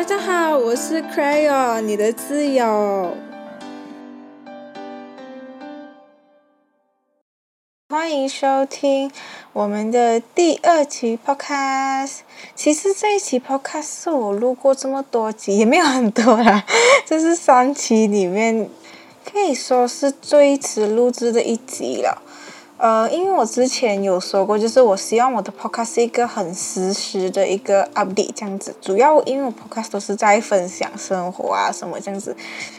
大家好，我是 Crayon，你的挚友。欢迎收听我们的第二期 Podcast。其实这一期 Podcast 是我录过这么多集，也没有很多啦，这是三期里面可以说是最迟录制的一集了。呃，因为我之前有说过，就是我希望我的 podcast 是一个很实时的一个 update 这样子。主要因为我 podcast 都是在分享生活啊什么这样子，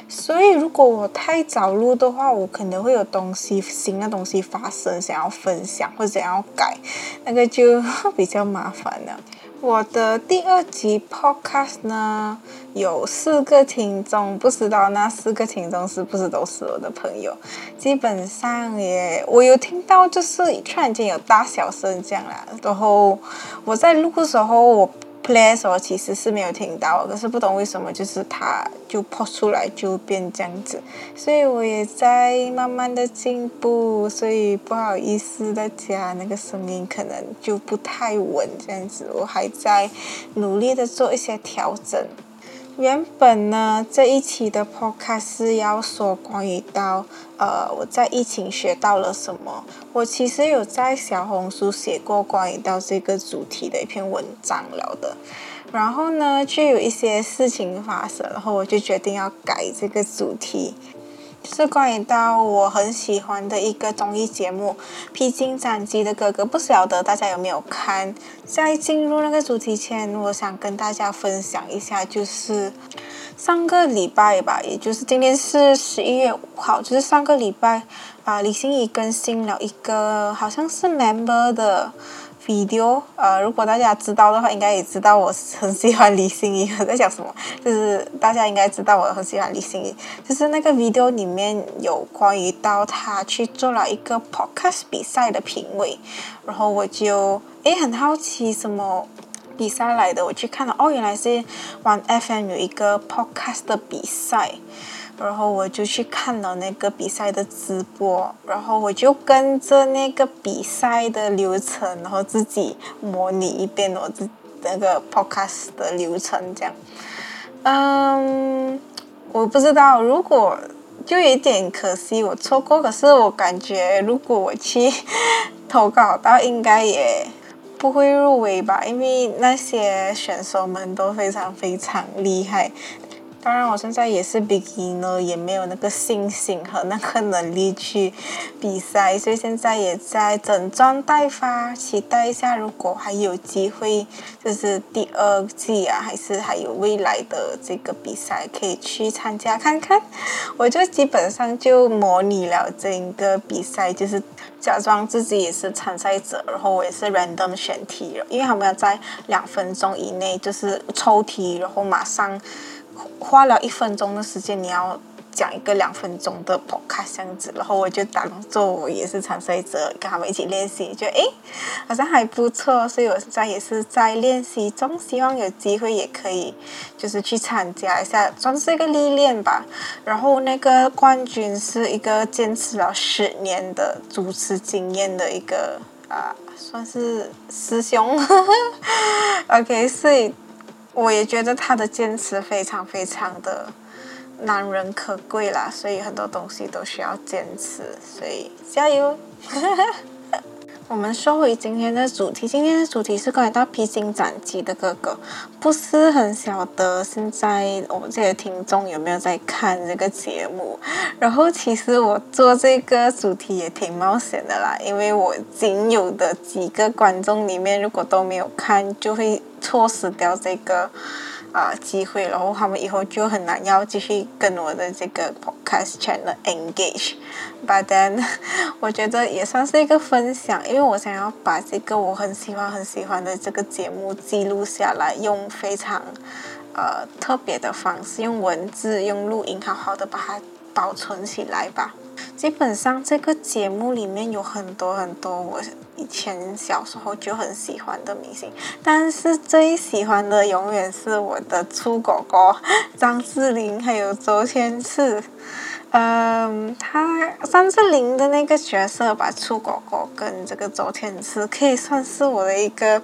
所以如果我太早录的话，我可能会有东西新的东西发生，想要分享或者想要改，那个就 比较麻烦了。我的第二集 podcast 呢，有四个听众，不知道那四个听众是不是都是我的朋友？基本上耶，我有听到，就是突然间有大小声这样啦。然后我在录的时候，我。Play 时候其实是没有听到，可是不懂为什么，就是它就破出来就变这样子，所以我也在慢慢的进步，所以不好意思大家，那个声音可能就不太稳这样子，我还在努力的做一些调整。原本呢，这一期的 podcast 是要说关于到，呃，我在疫情学到了什么。我其实有在小红书写过关于到这个主题的一篇文章了的。然后呢，就有一些事情发生，然后我就决定要改这个主题。是关于到我很喜欢的一个综艺节目《披荆斩棘的哥哥》，不晓得大家有没有看？在进入那个主题前，我想跟大家分享一下，就是上个礼拜吧，也就是今天是十一月五号，就是上个礼拜啊，李欣怡更新了一个好像是 Member 的。video，呃，如果大家知道的话，应该也知道我很喜欢李心怡。我在讲什么？就是大家应该知道我很喜欢李心怡。就是那个 video 里面有关于到他去做了一个 podcast 比赛的评委，然后我就诶很好奇什么比赛来的，我去看了，哦，原来是玩 FM 有一个 podcast 的比赛。然后我就去看了那个比赛的直播，然后我就跟着那个比赛的流程，然后自己模拟一遍我自那个 podcast 的流程，这样。嗯，我不知道，如果就有点可惜我错过，可是我感觉如果我去投稿到，应该也不会入围吧，因为那些选手们都非常非常厉害。当然，我现在也是 beginer，也没有那个信心和那个能力去比赛，所以现在也在整装待发，期待一下，如果还有机会，就是第二季啊，还是还有未来的这个比赛可以去参加看看。我就基本上就模拟了整个比赛，就是假装自己也是参赛者，然后我也是 random 选题，因为他们要在两分钟以内就是抽题，然后马上。花了一分钟的时间，你要讲一个两分钟的 podcast 这样子，然后我就当做我也是参赛者，跟他们一起练习，就诶，好像还不错，所以我现在也是在练习中，希望有机会也可以就是去参加一下，算是一个历练吧。然后那个冠军是一个坚持了十年的主持经验的一个啊，算是师兄。OK，所以。我也觉得他的坚持非常非常的难人可贵啦，所以很多东西都需要坚持，所以加油！我们说回今天的主题，今天的主题是关于到披荆斩棘的哥哥，不是很晓得现在我们这些听众有没有在看这个节目。然后其实我做这个主题也挺冒险的啦，因为我仅有的几个观众里面，如果都没有看，就会错失掉这个。啊，机会，然后他们以后就很难要继续跟我的这个 podcast channel engage。But then，我觉得也算是一个分享，因为我想要把这个我很喜欢很喜欢的这个节目记录下来，用非常呃特别的方式，用文字、用录音，好好的把它保存起来吧。基本上这个节目里面有很多很多我以前小时候就很喜欢的明星，但是最喜欢的永远是我的粗狗狗张智霖还有周天赐。嗯，他张智霖的那个角色吧，粗狗狗跟这个周天赐可以算是我的一个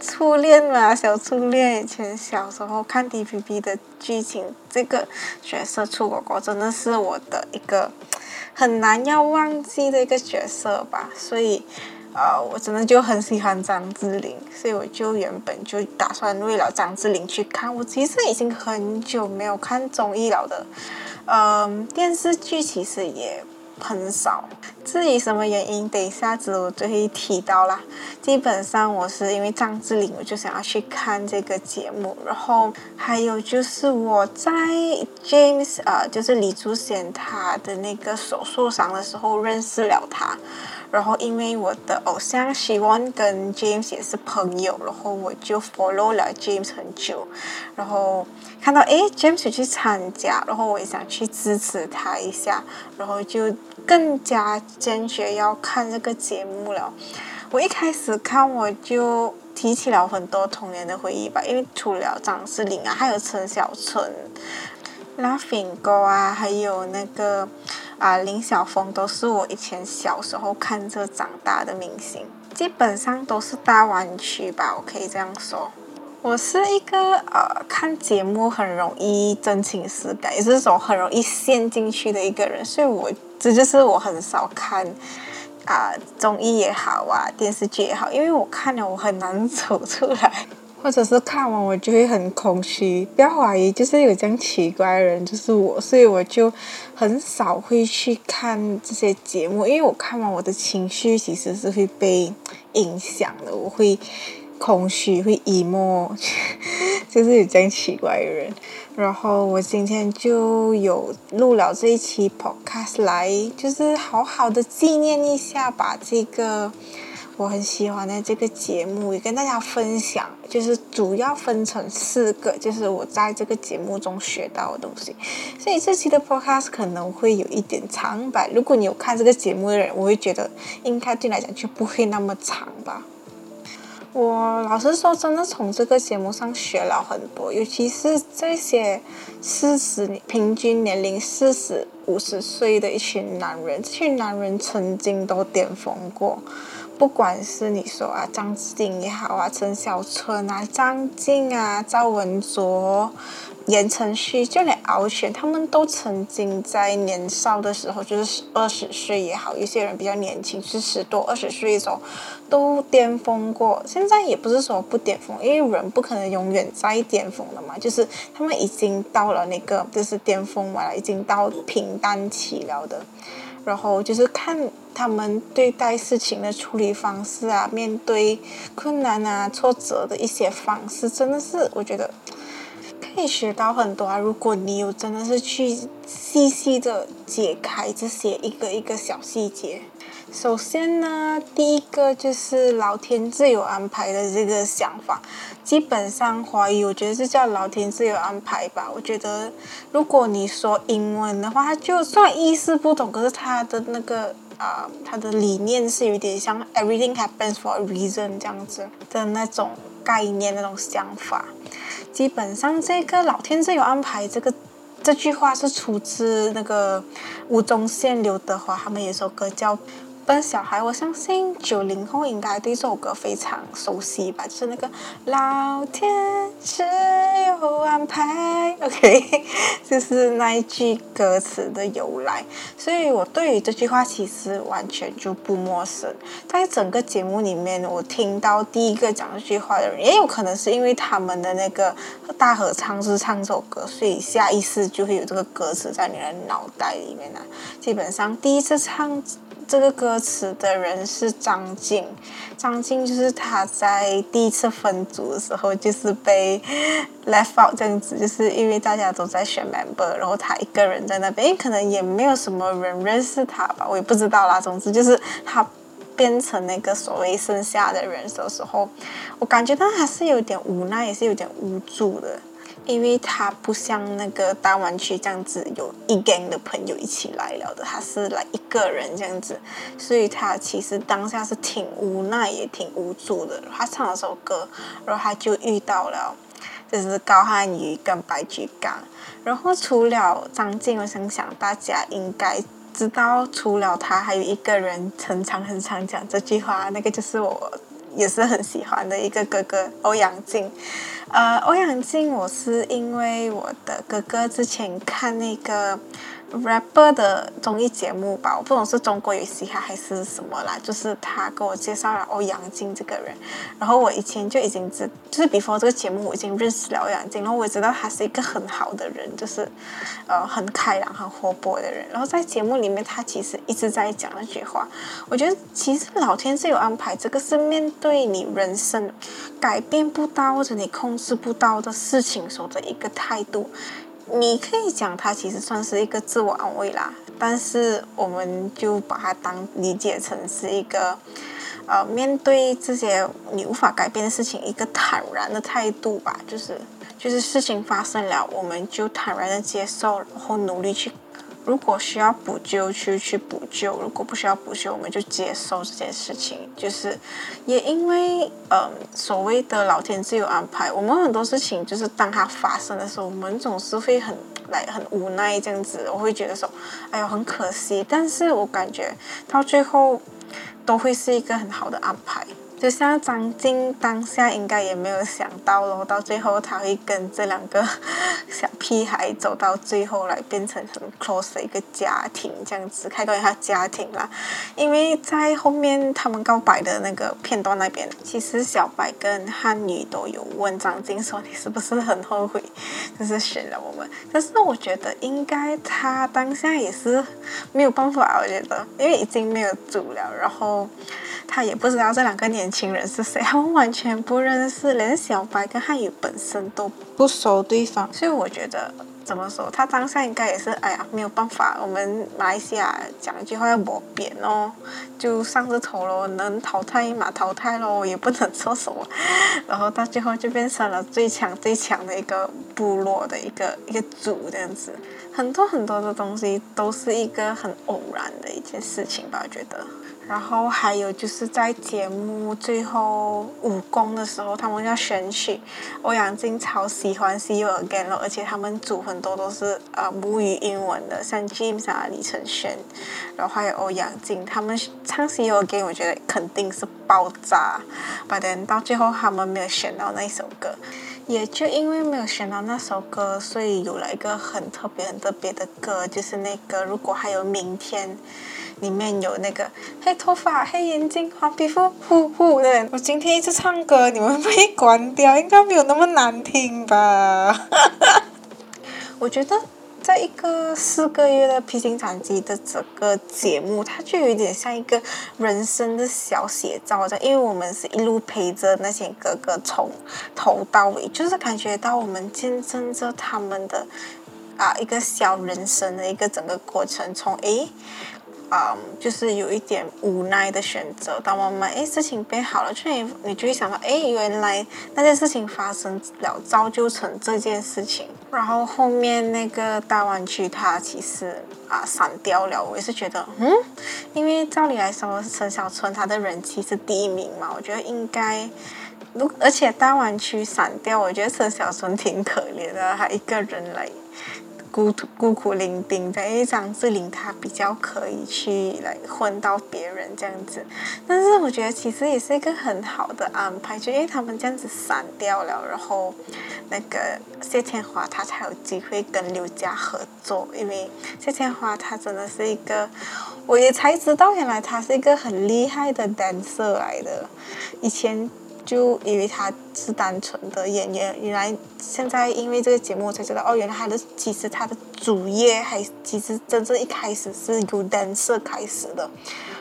初恋嘛，小初恋，以前小时候看 TVB 的剧情，这个角色出果果真的是我的一个很难要忘记的一个角色吧，所以。呃，我真的就很喜欢张智霖，所以我就原本就打算为了张智霖去看。我其实已经很久没有看综艺了的，嗯，电视剧其实也很少。至于什么原因，等一下子我就会提到啦。基本上我是因为张智霖，我就想要去看这个节目。然后还有就是我在 James 呃，就是李祖贤他的那个手受伤的时候认识了他。然后，因为我的偶像希望跟 James 也是朋友，然后我就 follow 了 James 很久。然后看到诶 James 去参加，然后我也想去支持他一下，然后就更加坚决要看这个节目了。我一开始看我就提起了很多童年的回忆吧，因为除了张智霖啊，还有陈小春、Laughing 哥啊，还有那个。啊，林晓峰都是我以前小时候看着长大的明星，基本上都是大湾区吧，我可以这样说。我是一个呃看节目很容易真情实感，也是种很容易陷进去的一个人，所以我这就是我很少看啊综艺也好啊电视剧也好，因为我看了我很难走出来。或者是看完我就会很空虚，不要怀疑，就是有这样奇怪的人就是我，所以我就很少会去看这些节目，因为我看完我的情绪其实是会被影响的，我会空虚，会 emo，就是有这样奇怪的人。然后我今天就有录了这一期 podcast 来，就是好好的纪念一下吧，这个。我很喜欢的这个节目，也跟大家分享，就是主要分成四个，就是我在这个节目中学到的东西。所以这期的 podcast 可能会有一点长吧。如果你有看这个节目的人，我会觉得应该对来讲就不会那么长吧。我老实说，真的从这个节目上学了很多，尤其是这些四十平均年龄四十五十岁的一群男人，这群男人曾经都巅峰过。不管是你说啊，张智霖也好啊，陈小春啊，张晋啊，赵文卓。言承旭，就连敖犬，他们都曾经在年少的时候，就是二十岁也好，有些人比较年轻，是十多二十岁的时候，都巅峰过。现在也不是说不巅峰，因为人不可能永远在巅峰的嘛。就是他们已经到了那个，就是巅峰完了，已经到平淡期了的。然后就是看他们对待事情的处理方式啊，面对困难啊、挫折的一些方式，真的是我觉得。可以学到很多啊！如果你有真的是去细细的解开这些一个一个小细节。首先呢，第一个就是老天自有安排的这个想法。基本上怀疑，我觉得是叫老天自有安排吧。我觉得如果你说英文的话，就算意思不同，可是他的那个啊，他的理念是有点像 everything happens for a reason 这样子的那种概念、那种想法。基本上，这个老天自有安排，这个这句话是出自那个吴宗宪、刘德华他们有首歌叫。笨小孩，我相信九零后应该对这首歌非常熟悉吧？就是那个老天自有安排，OK，就是那一句歌词的由来。所以我对于这句话其实完全就不陌生。在整个节目里面，我听到第一个讲这句话的人，也有可能是因为他们的那个大合唱是唱这首歌，所以下意识就会有这个歌词在你的脑袋里面呢。基本上第一次唱。这个歌词的人是张晋，张晋就是他在第一次分组的时候，就是被 left out 这样子，就是因为大家都在选 member，然后他一个人在那边，可能也没有什么人认识他吧，我也不知道啦。总之就是他变成那个所谓剩下的人的时候，我感觉到还是有点无奈，也是有点无助的。因为他不像那个大湾区这样子有一 gang 的朋友一起来了的，他是来一个人这样子，所以他其实当下是挺无奈也挺无助的。他唱了首歌，然后他就遇到了，就是高瀚宇跟白举纲。然后除了张晋，我想想大家应该知道，除了他还有一个人很常很常讲这句话，那个就是我。也是很喜欢的一个哥哥欧阳靖。呃，欧阳靖，我是因为我的哥哥之前看那个。Rapper 的综艺节目吧，我不懂是中国有嘻哈还是什么啦，就是他给我介绍了欧阳靖这个人，然后我以前就已经知，就是 before 这个节目我已经认识了欧阳靖，然后我也知道他是一个很好的人，就是呃很开朗、很活泼的人。然后在节目里面，他其实一直在讲那句话，我觉得其实老天是有安排，这个是面对你人生改变不到或者你控制不到的事情时候的一个态度。你可以讲它其实算是一个自我安慰啦，但是我们就把它当理解成是一个，呃，面对这些你无法改变的事情，一个坦然的态度吧，就是就是事情发生了，我们就坦然的接受，然后努力去。如果需要补救，去去补救；如果不需要补救，我们就接受这件事情。就是，也因为，嗯，所谓的老天自有安排，我们很多事情就是当它发生的时候，我们总是会很来很无奈这样子。我会觉得说，哎呦，很可惜。但是我感觉到最后，都会是一个很好的安排。就像张晋当下应该也没有想到咯，到最后他会跟这两个小屁孩走到最后来变成很 close 的一个家庭这样子，开关于他家庭啦。因为在后面他们告白的那个片段那边，其实小白跟汉女都有问张晋说：“你是不是很后悔，就是选了我们？”但是我觉得应该他当下也是没有办法，我觉得，因为已经没有主了，然后。他也不知道这两个年年轻人是谁，他们完全不认识，连小白跟汉语本身都不熟对方，所以我觉得怎么说，他当下应该也是，哎呀，没有办法，我们马来西亚讲一句话要磨扁哦，就上着头喽，能淘汰嘛淘汰喽，也不能做什么，然后到最后就变成了最强最强的一个部落的一个一个组这样子，很多很多的东西都是一个很偶然的一件事情吧，我觉得。然后还有就是在节目最后武功的时候，他们要选取欧阳靖超喜欢《See You Again》了，而且他们组很多都是呃母语英文的，像 James 啊、李承铉，然后还有欧阳靖，他们唱《See You Again》，我觉得肯定是爆炸。But then 到最后他们没有选到那一首歌，也就因为没有选到那首歌，所以有了一个很特别、很特别的歌，就是那个如果还有明天。里面有那个黑头发、黑眼睛、黄皮肤、呼呼的。我今天一直唱歌，你们被关掉，应该没有那么难听吧？我觉得在一个四个月的披荆斩棘的整个节目，它就有点像一个人生的小写照的，因为我们是一路陪着那些哥哥从头到尾，就是感觉到我们见证着他们的啊一个小人生的一个整个过程，从诶。嗯，就是有一点无奈的选择。当慢慢哎事情变好了，就你你就会想到，哎，原来那件事情发生了，造就成这件事情。然后后面那个大湾区，它其实啊散掉了。我也是觉得，嗯，因为照理来说，陈小春他的人气是第一名嘛，我觉得应该，如而且大湾区散掉，我觉得陈小春挺可怜的，他一个人来。孤孤苦伶仃，在一张智霖他比较可以去来混到别人这样子，但是我觉得其实也是一个很好的安排，就因为他们这样子散掉了，然后那个谢天华他才有机会跟刘佳合作，因为谢天华他真的是一个，我也才知道原来他是一个很厉害的 dancer 来的，以前。就以为他是单纯的演员，原来现在因为这个节目才知道，哦，原来他的其实他的主业还其实真正一开始是由 dancer 开始的，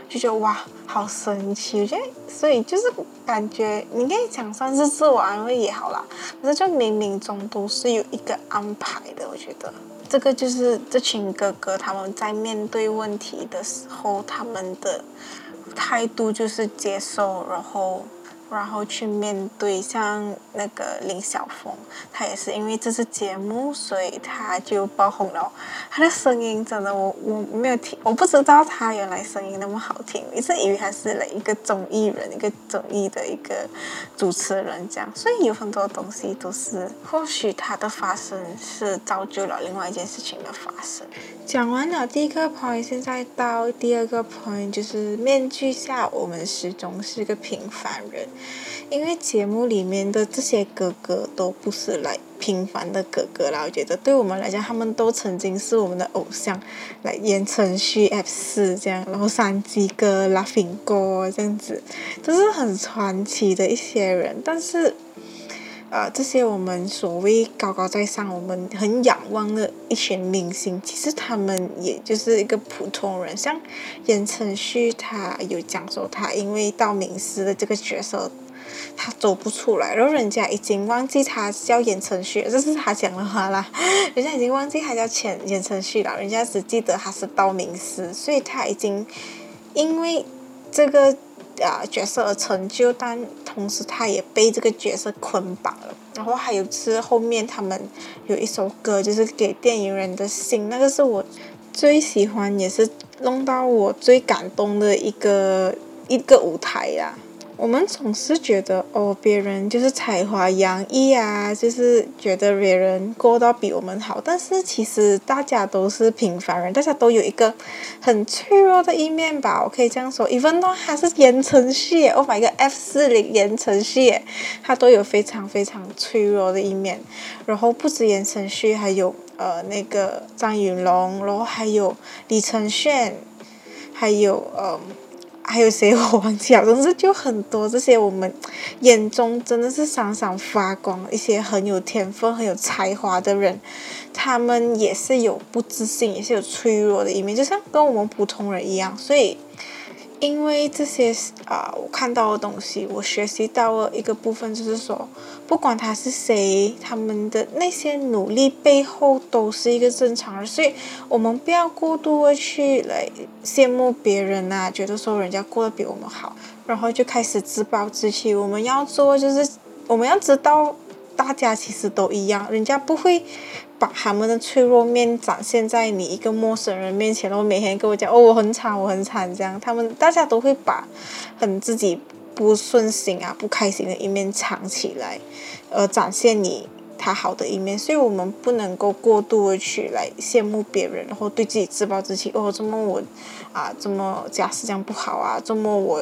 就觉得哇，好神奇！我觉得所以就是感觉你可以讲算是自我安慰也好啦，可是就冥冥中都是有一个安排的，我觉得这个就是这群哥哥他们在面对问题的时候，他们的态度就是接受，然后。然后去面对像那个林晓峰，他也是因为这次节目，所以他就爆红了。他的声音真的，我我没有听，我不知道他原来声音那么好听，一直以为他是了一个综艺人，一个综艺的一个主持人这样。所以有很多东西都是，或许他的发生是造就了另外一件事情的发生。讲完了第一个 point，现在到第二个 point，就是面具下我们始终是个平凡人。因为节目里面的这些哥哥都不是来平凡的哥哥啦，我觉得对我们来讲，他们都曾经是我们的偶像，来言承旭 F 四这样，然后山鸡哥、Laughing 哥这样子，都是很传奇的一些人，但是。呃，这些我们所谓高高在上，我们很仰望的一群明星，其实他们也就是一个普通人。像言承旭，他有讲说他因为道明寺的这个角色，他走不出来，然后人家已经忘记他叫言承旭，这是他讲的话啦。人家已经忘记他叫钱言承旭了，人家只记得他是道明寺，所以他已经因为这个。啊，角色的成就，但同时他也被这个角色捆绑了。然后还有是后面他们有一首歌，就是给电影人的信，那个是我最喜欢，也是弄到我最感动的一个一个舞台呀。我们总是觉得哦，别人就是才华洋溢啊，就是觉得别人过到比我们好。但是其实大家都是平凡人，大家都有一个很脆弱的一面吧。我可以这样说，even though 他是言承旭，Oh my god，F 四零言承旭，他都有非常非常脆弱的一面。然后不止言承旭，还有呃那个张云龙，然后还有李承铉，还有呃。还有谁我忘记了，总之就很多这些我们眼中真的是闪闪发光，一些很有天分、很有才华的人，他们也是有不自信，也是有脆弱的一面，就像跟我们普通人一样，所以。因为这些啊，我看到的东西，我学习到了一个部分，就是说，不管他是谁，他们的那些努力背后都是一个正常人，所以我们不要过度的去来羡慕别人啊，觉得说人家过得比我们好，然后就开始自暴自弃。我们要做就是，我们要知道，大家其实都一样，人家不会。把他们的脆弱面展现在你一个陌生人面前，然后每天跟我讲哦，我很惨，我很惨，这样他们大家都会把很自己不顺心啊、不开心的一面藏起来，而展现你他好的一面。所以我们不能够过度的去来羡慕别人，然后对自己自暴自弃。哦，这么我啊，这么家世这样不好啊，这么我。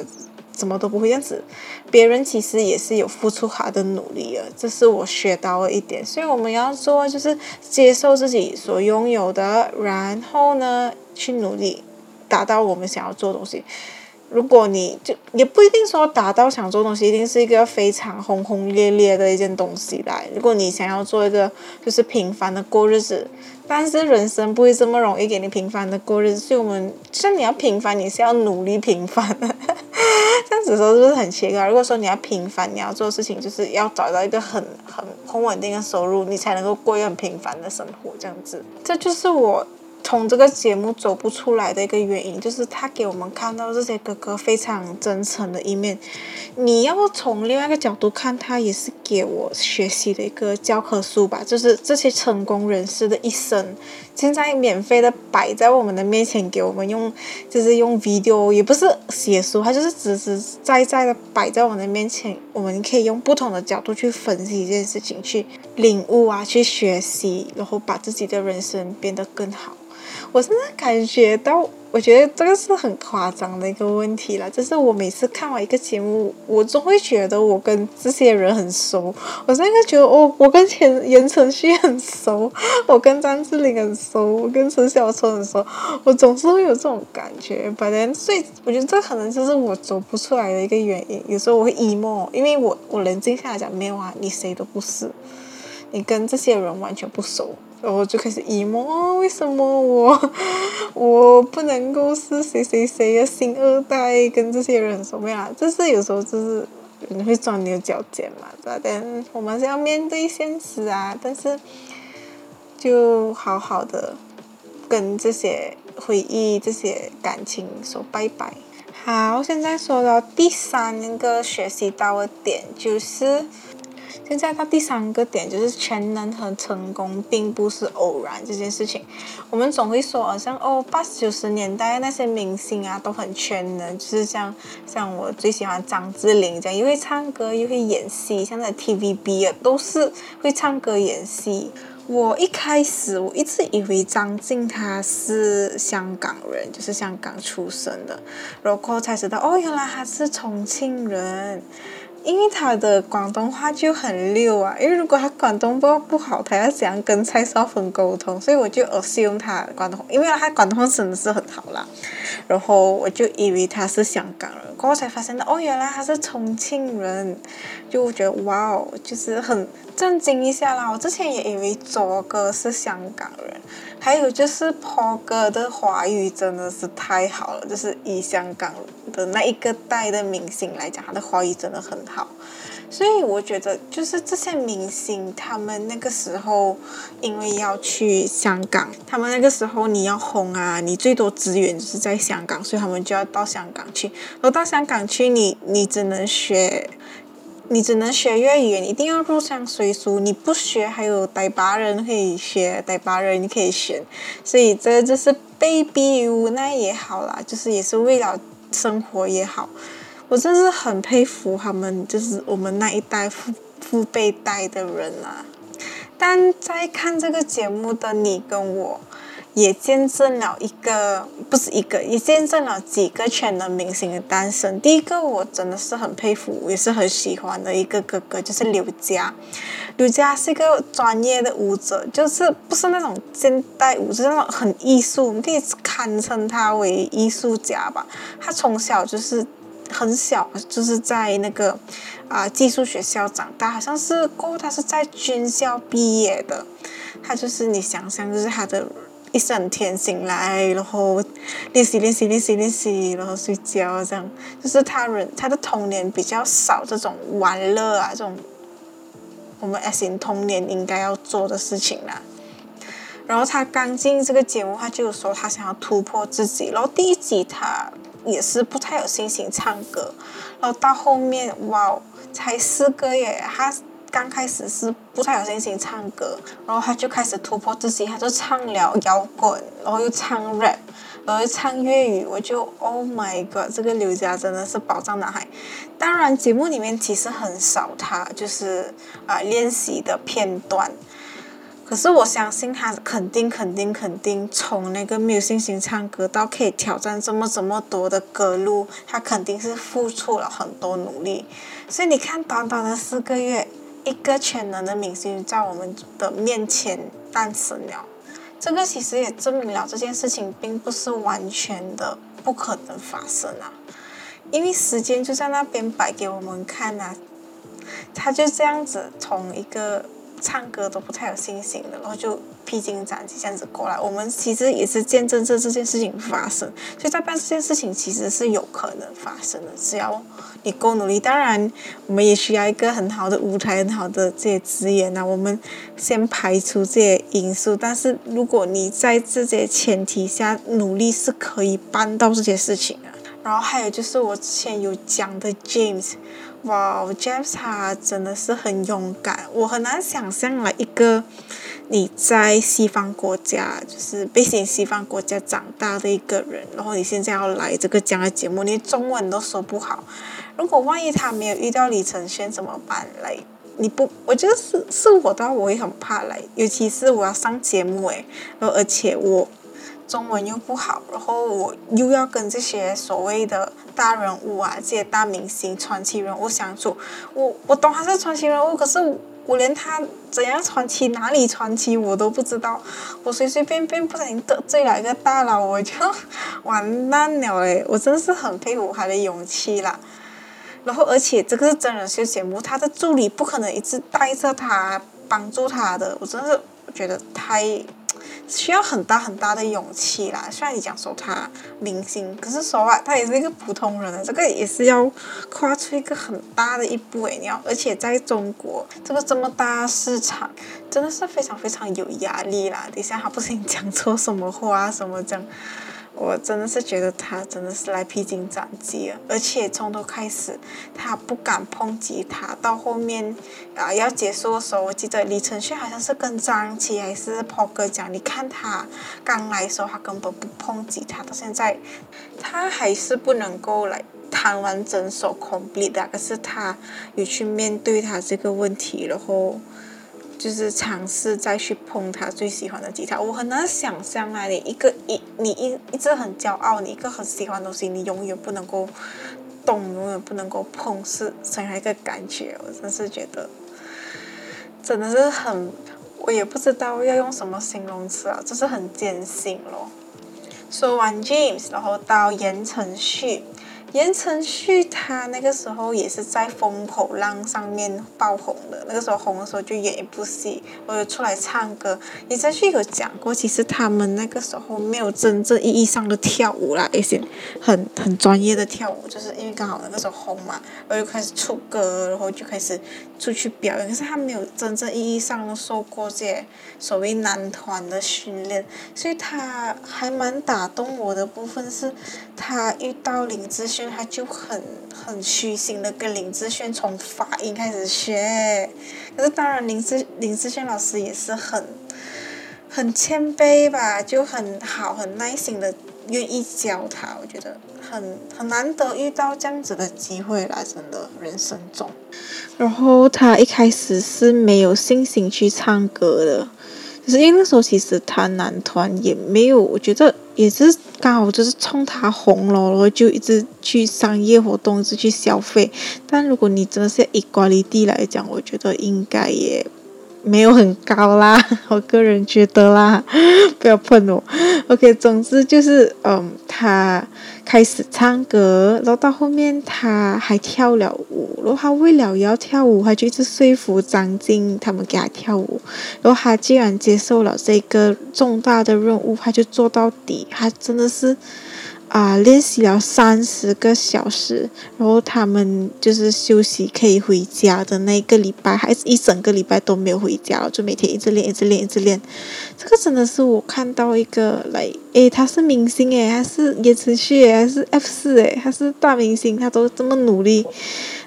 什么都不会这样子，别人其实也是有付出他的努力的，这是我学到了一点。所以我们要做就是接受自己所拥有的，然后呢去努力达到我们想要做的东西。如果你就也不一定说达到想做东西，一定是一个非常轰轰烈烈的一件东西来。如果你想要做一个就是平凡的过日子，但是人生不会这么容易给你平凡的过日子。所以我们像你要平凡，你是要努力平凡。这样子说是不是很奇怪？如果说你要平凡，你要做事情，就是要找到一个很很很稳定的收入，你才能够过一个很平凡的生活。这样子，这就是我。从这个节目走不出来的一个原因，就是他给我们看到这些哥哥非常真诚的一面。你要从另外一个角度看，他也是给我学习的一个教科书吧。就是这些成功人士的一生，现在免费的摆在我们的面前，给我们用，就是用 video，也不是写书，它就是实实在在的摆在我们的面前。我们可以用不同的角度去分析这件事情，去领悟啊，去学习，然后把自己的人生变得更好。我现在感觉到，我觉得这个是很夸张的一个问题了。就是我每次看完一个节目，我总会觉得我跟这些人很熟。我现在觉得，哦，我跟前言承旭很熟，我跟张智霖很熟，我跟陈小春很熟。我总是会有这种感觉。反正所以我觉得这可能就是我走不出来的一个原因。有时候我会 emo，因为我我冷静下来讲，没有啊，你谁都不是，你跟这些人完全不熟。然后就开始 emo，为什么我我不能够是谁谁谁的新二代，跟这些人什么呀？就是有时候就是人会钻牛角尖嘛，对吧？但我们是要面对现实啊，但是就好好的跟这些回忆、这些感情说拜拜。好，现在说到第三个学习到的点就是。现在到第三个点，就是全能和成功并不是偶然这件事情。我们总会说，好像哦，八九十年代那些明星啊都很全能，就是像像我最喜欢张智霖这样，又会唱歌又会演戏，像在 TVB 啊都是会唱歌演戏。我一开始我一直以为张晋他是香港人，就是香港出生的，然后才知道哦，原来他是重庆人。因为他的广东话就很溜啊，因为如果他广东话不好，他要怎样跟蔡少芬沟通？所以我就 assume 他广东，因为他广东话真的是很好啦。然后我就以为他是香港人，过后才发现哦，原来他是重庆人，就觉得哇哦，就是很震惊一下啦。我之前也以为卓哥是香港人，还有就是波哥的华语真的是太好了，就是以香港的那一个代的明星来讲，他的华语真的很好。所以我觉得，就是这些明星，他们那个时候因为要去香港，他们那个时候你要红啊，你最多资源就是在香港，所以他们就要到香港去。而到香港去，你你只能学，你只能学粤语，你一定要入乡随俗。你不学，还有傣巴人可以学，傣巴人你可以选。所以这就是被逼无奈也好啦，就是也是为了生活也好。我真是很佩服他们，就是我们那一代父父辈代的人啊。但在看这个节目的你跟我，也见证了一个，不是一个，也见证了几个全能明星的诞生。第一个我真的是很佩服，也是很喜欢的一个哥哥，就是刘佳。刘佳是一个专业的舞者，就是不是那种现代舞，是那种很艺术，我们可以堪称他为艺术家吧。他从小就是。很小，就是在那个啊寄宿学校长大，好像是过他是在军校毕业的。他就是你想象，就是他的一整天醒来，然后练习练习练习练习，然后睡觉这样。就是他人他的童年比较少这种玩乐啊，这种我们 S 型童年应该要做的事情啦。然后他刚进这个节目，他就说他想要突破自己。然后第一集他。也是不太有心情唱歌，然后到后面哇，才四个月，他刚开始是不太有信心唱歌，然后他就开始突破自己，他就唱了摇滚，然后又唱 rap，然后又唱粤语，我就 Oh my god，这个刘佳真的是宝藏男孩。当然节目里面其实很少他就是啊练习的片段。可是我相信他肯定肯定肯定从那个没有信心唱歌到可以挑战这么这么多的歌路，他肯定是付出了很多努力。所以你看，短短的四个月，一个全能的明星在我们的面前诞生了。这个其实也证明了这件事情并不是完全的不可能发生啊，因为时间就在那边摆给我们看啊，他就这样子从一个。唱歌都不太有信心的，然后就披荆斩棘这样子过来。我们其实也是见证着这件事情发生，所以在办这件事情其实是有可能发生的，只要你够努力。当然，我们也需要一个很好的。舞台、很好的。这些资源呐。我们先排除这些因素，但是如果你在这些前提下努力，是可以办到这些事情的。然后还有就是我之前有讲的。James。哇，James 他真的是很勇敢，我很难想象了一个你在西方国家，就是背景西方国家长大的一个人，然后你现在要来这个这样的节目，连中文都说不好。如果万一他没有遇到李承铉怎么办？来，你不，我觉得是是我的话，我也很怕来，尤其是我要上节目诶，然后而且我。中文又不好，然后我又要跟这些所谓的大人物啊，这些大明星、传奇人物相处。我我懂他是传奇人物，可是我连他怎样传奇、哪里传奇我都不知道。我随随便便不小心得罪了一个大佬，我就 完蛋了嘞！我真的是很佩服他的勇气啦。然后，而且这个是真人秀节目，他的助理不可能一直带着他、帮助他的。我真是觉得太。需要很大很大的勇气啦。虽然你讲说他明星，可是说话他也是一个普通人啊。这个也是要跨出一个很大的一步诶。你要，而且在中国这个这么大市场，真的是非常非常有压力啦。等下他不是你讲错什么话什么这样。我真的是觉得他真的是来披荆斩棘了，而且从头开始他不敢碰吉他，到后面啊要结束的时候，我记得李承铉好像是跟张琪还是 p 哥讲，你看他刚来的时候他根本不碰吉他，到现在他还是不能够来弹完整首 complete 的，可是他有去面对他这个问题，然后。就是尝试再去碰他最喜欢的吉他，我很难想象啊！你一个一你一一直很骄傲，你一个很喜欢的东西，你永远不能够动，永远不能够碰，是怎样一个感觉？我真是觉得，真的是很，我也不知道要用什么形容词啊，就是很艰辛咯。说完 James，然后到言承旭。言承旭他那个时候也是在风口浪上面爆红的，那个时候红的时候就演一部戏，我就出来唱歌。言承旭有讲过，其实他们那个时候没有真正意义上的跳舞啦，一些很很专业的跳舞，就是因为刚好那个时候红嘛，我就开始出歌，然后就开始出去表演。可是他没有真正意义上受过这些所谓男团的训练，所以他还蛮打动我的部分是，他遇到林志炫。他就很很虚心的跟林志炫从发音开始学，可是当然林志林志炫老师也是很很谦卑吧，就很好很耐心的愿意教他，我觉得很很难得遇到这样子的机会啦，真的人生中。然后他一开始是没有信心去唱歌的。可是因为那时候其实他男团也没有，我觉得也是刚好就是冲他红了，然后就一直去商业活动，一直去消费。但如果你真的是以管理地来讲，我觉得应该也。没有很高啦，我个人觉得啦，不要碰我。OK，总之就是，嗯，他开始唱歌，然后到后面他还跳了舞，然后他为了要跳舞，他就一直说服张晋他们给他跳舞，然后他既然接受了这个重大的任务，他就做到底，他真的是。啊，练习了三十个小时，然后他们就是休息可以回家的那个礼拜，还是一整个礼拜都没有回家，就每天一直练，一直练，一直练。这个真的是我看到一个来，诶，他是明星诶，还是言承旭诶，还是 F 四诶，他是大明星，他都这么努力，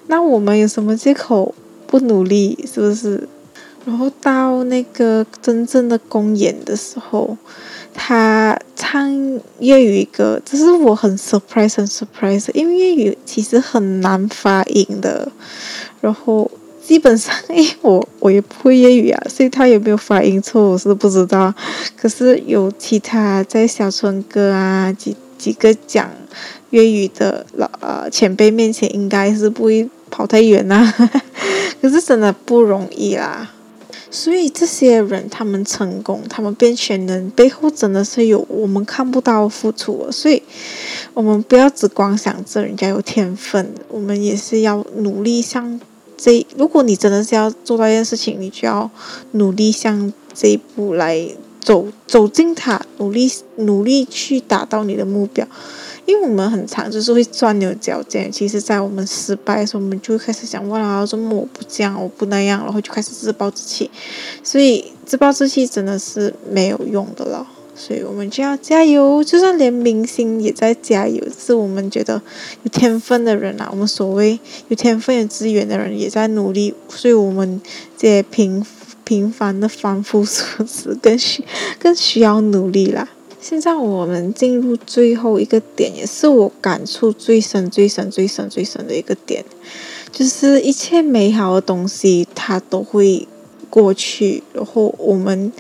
那我们有什么借口不努力？是不是？然后到那个真正的公演的时候。他唱粤语歌，这是我很 surprise 很 surprise，因为粤语其实很难发音的。然后基本上，因为我我也不会粤语啊，所以他有没有发音错，我是不知道。可是有其他在小春哥啊几几个讲粤语的老呃前辈面前，应该是不会跑太远呐。可是真的不容易啦。所以这些人他们成功，他们变全能背后真的是有我们看不到的付出。所以，我们不要只光想着人家有天分，我们也是要努力向这。如果你真的是要做到一件事情，你就要努力向这一步来走，走进它，努力努力去达到你的目标。因为我们很长就是会钻牛角尖，其实，在我们失败的时候，我们就开始想，哇，怎么我不这样，我不那样，然后就开始自暴自弃，所以自暴自弃真的是没有用的了，所以我们就要加油，就算连明星也在加油，是我们觉得有天分的人啊，我们所谓有天分有资源的人也在努力，所以我们这些平平凡的凡夫俗子更需更需要努力啦。现在我们进入最后一个点，也是我感触最深、最深、最深、最深的一个点，就是一切美好的东西它都会过去，然后我们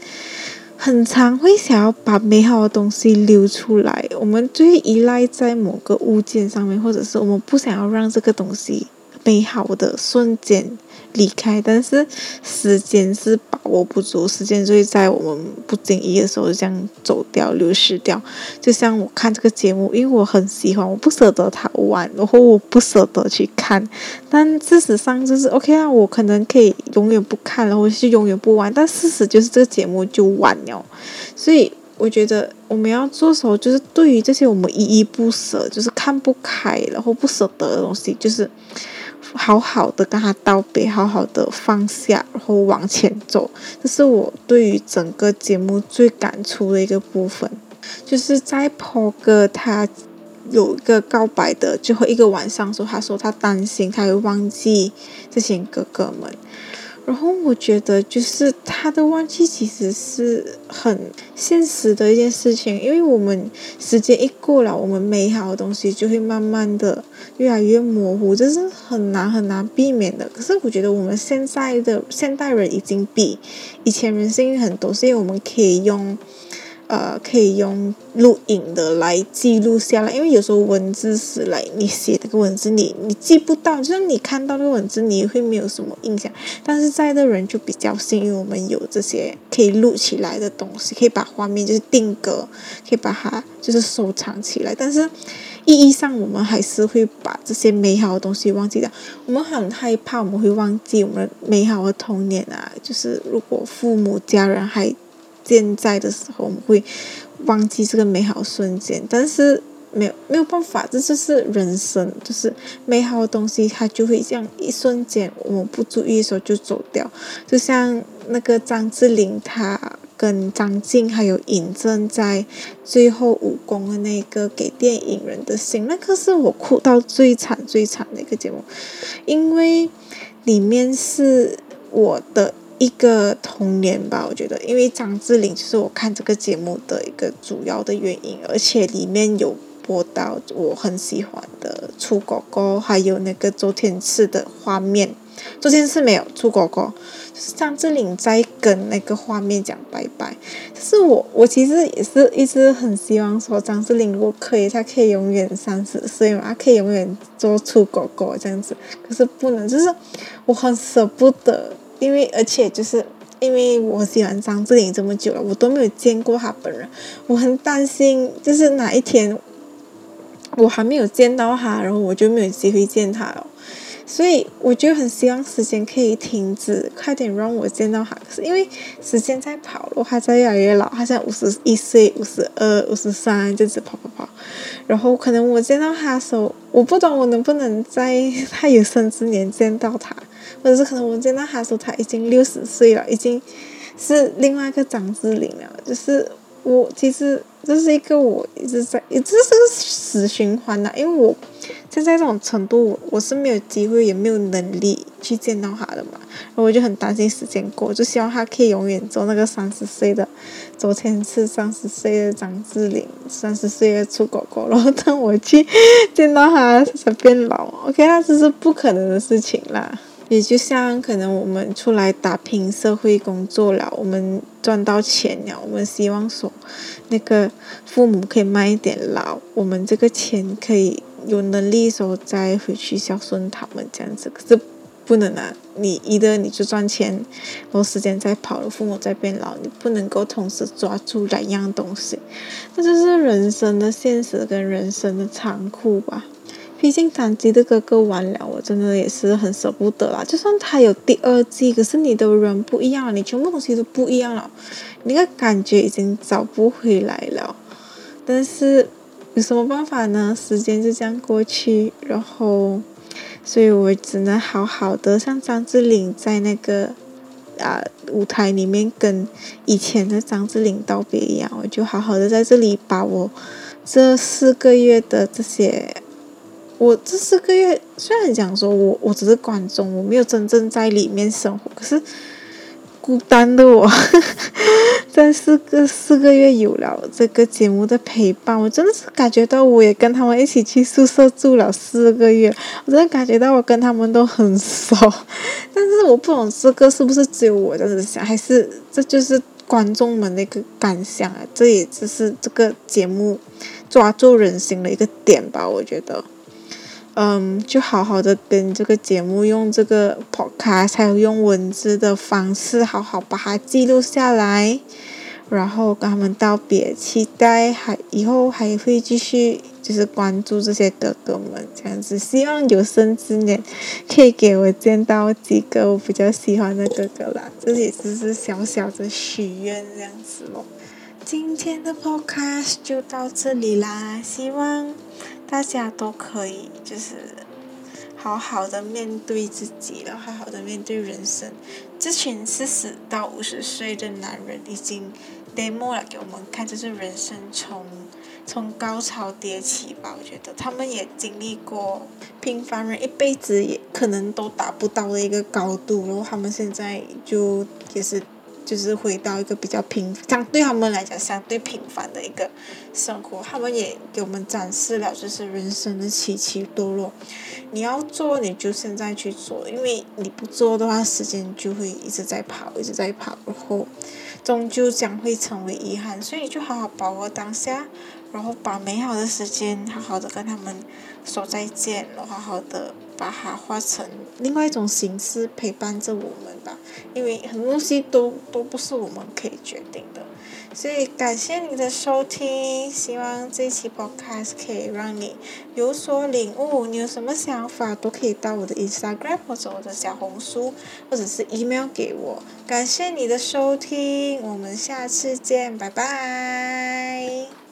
很常会想要把美好的东西留出来，我们最依赖在某个物件上面，或者是我们不想要让这个东西美好的瞬间。离开，但是时间是把握不住，时间就会在我们不经意的时候就这样走掉、流失掉。就像我看这个节目，因为我很喜欢，我不舍得它完，然后我不舍得去看。但事实上就是 OK 啊，我可能可以永远不看，然后是永远不玩。但事实就是这个节目就完了。所以我觉得我们要做什么，就是对于这些我们依依不舍，就是看不开，然后不舍得的东西，就是。好好的跟他道别，好好的放下，然后往前走。这是我对于整个节目最感触的一个部分，就是在 p o 哥他有一个告白的最后一个晚上时候，他说他担心他会忘记这些哥哥们。然后我觉得，就是他的忘记其实是很现实的一件事情，因为我们时间一过了，我们美好的东西就会慢慢的越来越模糊，这是很难很难避免的。可是我觉得我们现在的现代人已经比以前人幸运很多，是因为我们可以用呃，可以用录影的来记录下来，因为有时候文字是来你写这个文字，你你记不到，就是你看到那个文字，你会没有什么印象。但是在的人就比较幸运，我们有这些可以录起来的东西，可以把画面就是定格，可以把它就是收藏起来。但是意义上，我们还是会把这些美好的东西忘记掉。我们很害怕我们会忘记我们美好的童年啊，就是如果父母家人还。健在的时候，我们会忘记这个美好瞬间，但是没有没有办法，这就是人生，就是美好的东西，它就会这样一瞬间，我们不注意的时候就走掉。就像那个张智霖，他跟张晋还有尹正在最后武功的那个给电影人的心，那个是我哭到最惨最惨的一个节目，因为里面是我的。一个童年吧，我觉得，因为张智霖就是我看这个节目的一个主要的原因，而且里面有播到我很喜欢的出狗狗，还有那个周天赐的画面。周天赐没有出狗狗，是张智霖在跟那个画面讲拜拜。就是我，我其实也是一直很希望说张智霖如果可以，他可以永远三十岁嘛，他可以永远做出狗狗这样子。可是不能，就是我很舍不得。因为，而且就是因为我喜欢张智霖这么久了，我都没有见过他本人，我很担心，就是哪一天我还没有见到他，然后我就没有机会见他了。所以，我就很希望时间可以停止，快点让我见到他。可是因为时间在跑，我还在越来越老，他现在五十一岁、五十二、五十三，这样子跑跑跑。然后，可能我见到他的时候，我不懂我能不能在他有生之年见到他。或者是可能我见到他说他已经六十岁了，已经是另外一个张智霖了。就是我其实这是一个我一直在，这是个死循环呐。因为我现在这种程度，我是没有机会也没有能力去见到他的嘛。然后我就很担心时间过，就希望他可以永远做那个三十岁的昨天是，三十岁的张智霖，三十岁的出狗狗。然后等我去见到他才变老，OK，那这是不可能的事情啦。也就像可能我们出来打拼社会工作了，我们赚到钱了，我们希望说，那个父母可以慢一点老，我们这个钱可以有能力的时候再回去孝顺他们这样子。可是不能啊，你一的你就赚钱，然后时间在跑了，父母在变老，你不能够同时抓住两样东西，这就是人生的现实跟人生的残酷吧。毕竟三季的哥哥完了，我真的也是很舍不得啦。就算他有第二季，可是你的人不一样了，你全部东西都不一样了，那个感觉已经找不回来了。但是有什么办法呢？时间就这样过去，然后，所以我只能好好的像张智霖在那个啊舞台里面跟以前的张智霖道别一样，我就好好的在这里把我这四个月的这些。我这四个月虽然讲说我我只是观众，我没有真正在里面生活，可是孤单的我，在四个四个月有了这个节目的陪伴，我真的是感觉到我也跟他们一起去宿舍住了四个月，我真的感觉到我跟他们都很熟，但是我不懂这个是不是只有我这样想，还是这就是观众们的一个感想啊？这也只是这个节目抓住人心的一个点吧，我觉得。嗯，就好好的跟这个节目用这个 podcast，还有用文字的方式，好好把它记录下来，然后跟他们道别，期待还以后还会继续就是关注这些哥哥们这样子，希望有生之年可以给我见到几个我比较喜欢的哥哥啦，这也只是小小的许愿这样子咯。今天的 podcast 就到这里啦，希望。大家都可以，就是好好的面对自己然后，好好的面对人生。这群四十到五十岁的男人已经 demo 了给我们看，就是人生从从高潮迭起吧。我觉得他们也经历过平凡人一辈子也可能都达不到的一个高度，然后他们现在就也是就是回到一个比较平，相对他们来讲相对平凡的一个生活。他们也给我们展示了就是人生的起起落落。你要做你就现在去做，因为你不做的话，时间就会一直在跑，一直在跑，然后终究将会成为遗憾。所以你就好好把握当下，然后把美好的时间好好的跟他们说再见，然后好好的。把它化成另外一种形式陪伴着我们吧，因为很多东西都都不是我们可以决定的，所以感谢你的收听，希望这期 podcast 可以让你有所领悟。你有什么想法都可以到我的 Instagram 或者我的小红书，或者是 email 给我。感谢你的收听，我们下次见，拜拜。